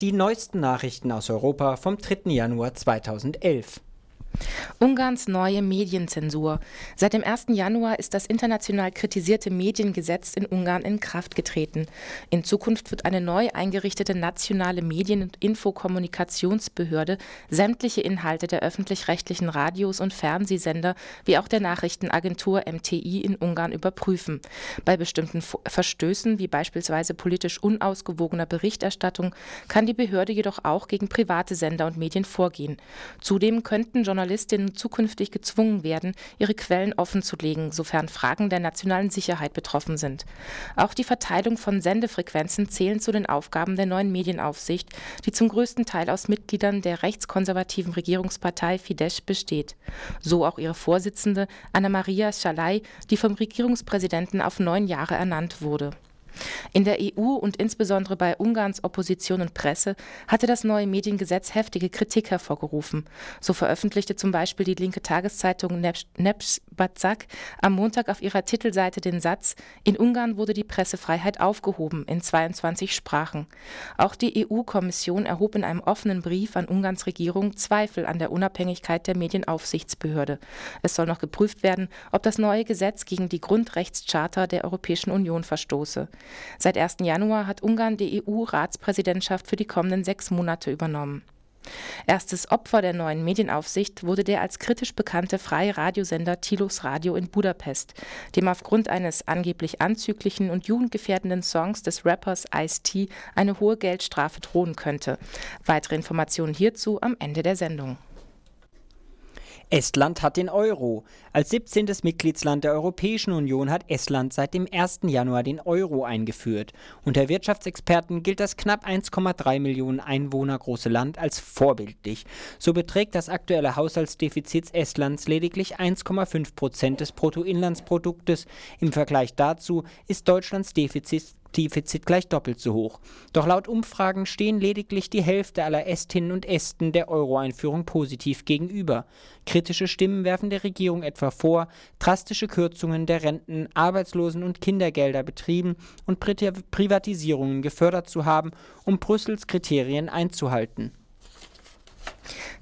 Die neuesten Nachrichten aus Europa vom 3. Januar 2011. Ungarns neue Medienzensur. Seit dem 1. Januar ist das international kritisierte Mediengesetz in Ungarn in Kraft getreten. In Zukunft wird eine neu eingerichtete nationale Medien- und Infokommunikationsbehörde sämtliche Inhalte der öffentlich-rechtlichen Radios und Fernsehsender wie auch der Nachrichtenagentur MTI in Ungarn überprüfen. Bei bestimmten Verstößen, wie beispielsweise politisch unausgewogener Berichterstattung, kann die Behörde jedoch auch gegen private Sender und Medien vorgehen. Zudem könnten Journalisten Journalistinnen zukünftig gezwungen werden, ihre Quellen offenzulegen, sofern Fragen der nationalen Sicherheit betroffen sind. Auch die Verteilung von Sendefrequenzen zählen zu den Aufgaben der neuen Medienaufsicht, die zum größten Teil aus Mitgliedern der rechtskonservativen Regierungspartei Fidesz besteht. So auch ihre Vorsitzende Anna-Maria Schalay, die vom Regierungspräsidenten auf neun Jahre ernannt wurde. In der EU und insbesondere bei Ungarns Opposition und Presse hatte das neue Mediengesetz heftige Kritik hervorgerufen. So veröffentlichte zum Beispiel die linke Tageszeitung Nebszbazak am Montag auf ihrer Titelseite den Satz, in Ungarn wurde die Pressefreiheit aufgehoben in 22 Sprachen. Auch die EU-Kommission erhob in einem offenen Brief an Ungarns Regierung Zweifel an der Unabhängigkeit der Medienaufsichtsbehörde. Es soll noch geprüft werden, ob das neue Gesetz gegen die Grundrechtscharta der Europäischen Union verstoße. Seit 1. Januar hat Ungarn die EU-Ratspräsidentschaft für die kommenden sechs Monate übernommen. Erstes Opfer der neuen Medienaufsicht wurde der als kritisch bekannte freie Radiosender Tilos Radio in Budapest, dem aufgrund eines angeblich anzüglichen und jugendgefährdenden Songs des Rappers Ice-T eine hohe Geldstrafe drohen könnte. Weitere Informationen hierzu am Ende der Sendung. Estland hat den Euro. Als 17. Mitgliedsland der Europäischen Union hat Estland seit dem 1. Januar den Euro eingeführt. Unter Wirtschaftsexperten gilt das knapp 1,3 Millionen Einwohner große Land als vorbildlich. So beträgt das aktuelle Haushaltsdefizit Estlands lediglich 1,5 Prozent des Bruttoinlandsproduktes. Im Vergleich dazu ist Deutschlands Defizit Defizit gleich doppelt so hoch. Doch laut Umfragen stehen lediglich die Hälfte aller Estinnen und Esten der Euro-Einführung positiv gegenüber. Kritische Stimmen werfen der Regierung etwa vor, drastische Kürzungen der Renten, Arbeitslosen- und Kindergelder betrieben und Privatisierungen gefördert zu haben, um Brüssels Kriterien einzuhalten.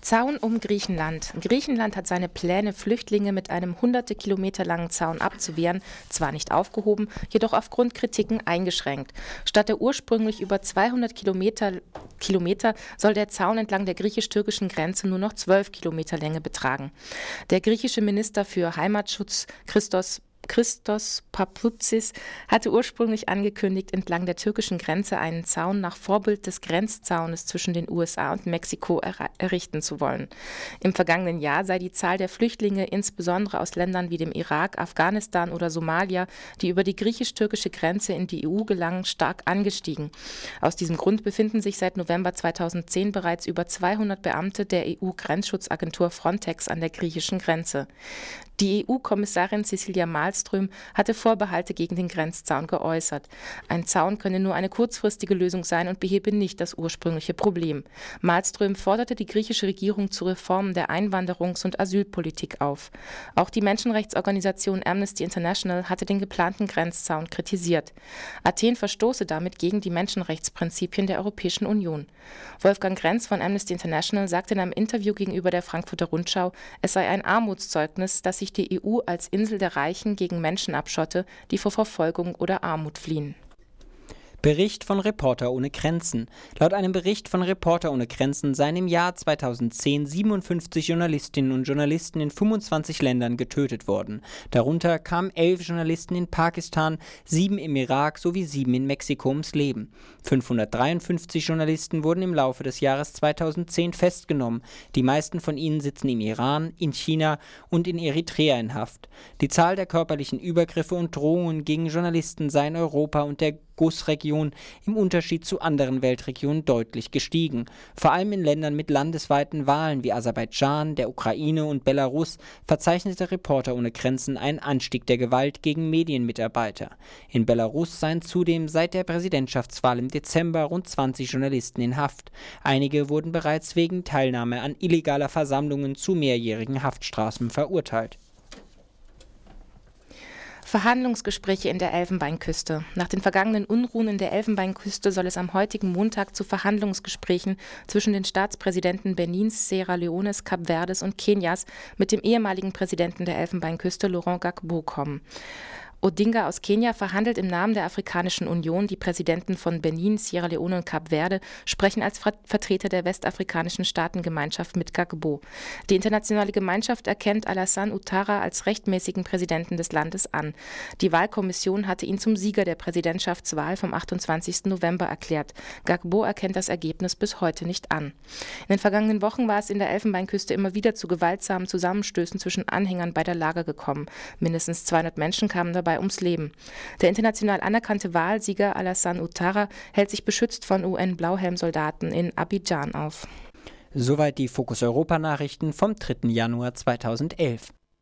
Zaun um Griechenland. Griechenland hat seine Pläne, Flüchtlinge mit einem hunderte Kilometer langen Zaun abzuwehren, zwar nicht aufgehoben, jedoch aufgrund Kritiken eingeschränkt. Statt der ursprünglich über 200 Kilometer, Kilometer soll der Zaun entlang der griechisch-türkischen Grenze nur noch 12 Kilometer Länge betragen. Der griechische Minister für Heimatschutz Christos Christos Papoutsis hatte ursprünglich angekündigt, entlang der türkischen Grenze einen Zaun nach Vorbild des Grenzzaunes zwischen den USA und Mexiko errichten zu wollen. Im vergangenen Jahr sei die Zahl der Flüchtlinge, insbesondere aus Ländern wie dem Irak, Afghanistan oder Somalia, die über die griechisch-türkische Grenze in die EU gelangen, stark angestiegen. Aus diesem Grund befinden sich seit November 2010 bereits über 200 Beamte der EU-Grenzschutzagentur Frontex an der griechischen Grenze. Die EU-Kommissarin Cecilia Malmström hatte Vorbehalte gegen den Grenzzaun geäußert. Ein Zaun könne nur eine kurzfristige Lösung sein und behebe nicht das ursprüngliche Problem. Malmström forderte die griechische Regierung zu Reformen der Einwanderungs- und Asylpolitik auf. Auch die Menschenrechtsorganisation Amnesty International hatte den geplanten Grenzzaun kritisiert. Athen verstoße damit gegen die Menschenrechtsprinzipien der Europäischen Union. Wolfgang Grenz von Amnesty International sagte in einem Interview gegenüber der Frankfurter Rundschau, es sei ein Armutszeugnis, dass sich die EU als Insel der Reichen gegen Menschen abschotte, die vor Verfolgung oder Armut fliehen. Bericht von Reporter ohne Grenzen. Laut einem Bericht von Reporter ohne Grenzen seien im Jahr 2010 57 Journalistinnen und Journalisten in 25 Ländern getötet worden. Darunter kamen elf Journalisten in Pakistan, sieben im Irak sowie sieben in Mexiko ums Leben. 553 Journalisten wurden im Laufe des Jahres 2010 festgenommen. Die meisten von ihnen sitzen im Iran, in China und in Eritrea in Haft. Die Zahl der körperlichen Übergriffe und Drohungen gegen Journalisten sei in Europa und der GUS-Region im Unterschied zu anderen Weltregionen deutlich gestiegen. Vor allem in Ländern mit landesweiten Wahlen wie Aserbaidschan, der Ukraine und Belarus verzeichnete Reporter ohne Grenzen einen Anstieg der Gewalt gegen Medienmitarbeiter. In Belarus seien zudem seit der Präsidentschaftswahl im Dezember rund 20 Journalisten in Haft. Einige wurden bereits wegen Teilnahme an illegaler Versammlungen zu mehrjährigen Haftstrafen verurteilt. Verhandlungsgespräche in der Elfenbeinküste. Nach den vergangenen Unruhen in der Elfenbeinküste soll es am heutigen Montag zu Verhandlungsgesprächen zwischen den Staatspräsidenten Benins, Sierra Leones, Kap Verdes und Kenias mit dem ehemaligen Präsidenten der Elfenbeinküste Laurent Gbagbo kommen. Odinga aus Kenia verhandelt im Namen der Afrikanischen Union. Die Präsidenten von Benin, Sierra Leone und Kap Verde sprechen als Vertreter der westafrikanischen Staatengemeinschaft mit Gagbo. Die internationale Gemeinschaft erkennt Alassane Ouattara als rechtmäßigen Präsidenten des Landes an. Die Wahlkommission hatte ihn zum Sieger der Präsidentschaftswahl vom 28. November erklärt. Gagbo erkennt das Ergebnis bis heute nicht an. In den vergangenen Wochen war es in der Elfenbeinküste immer wieder zu gewaltsamen Zusammenstößen zwischen Anhängern beider Lager gekommen. Mindestens 200 Menschen kamen dabei dabei ums Leben. Der international anerkannte Wahlsieger Alassane Ouattara hält sich beschützt von UN-Blauhelm-Soldaten in Abidjan auf. Soweit die Fokus Europa Nachrichten vom 3. Januar 2011.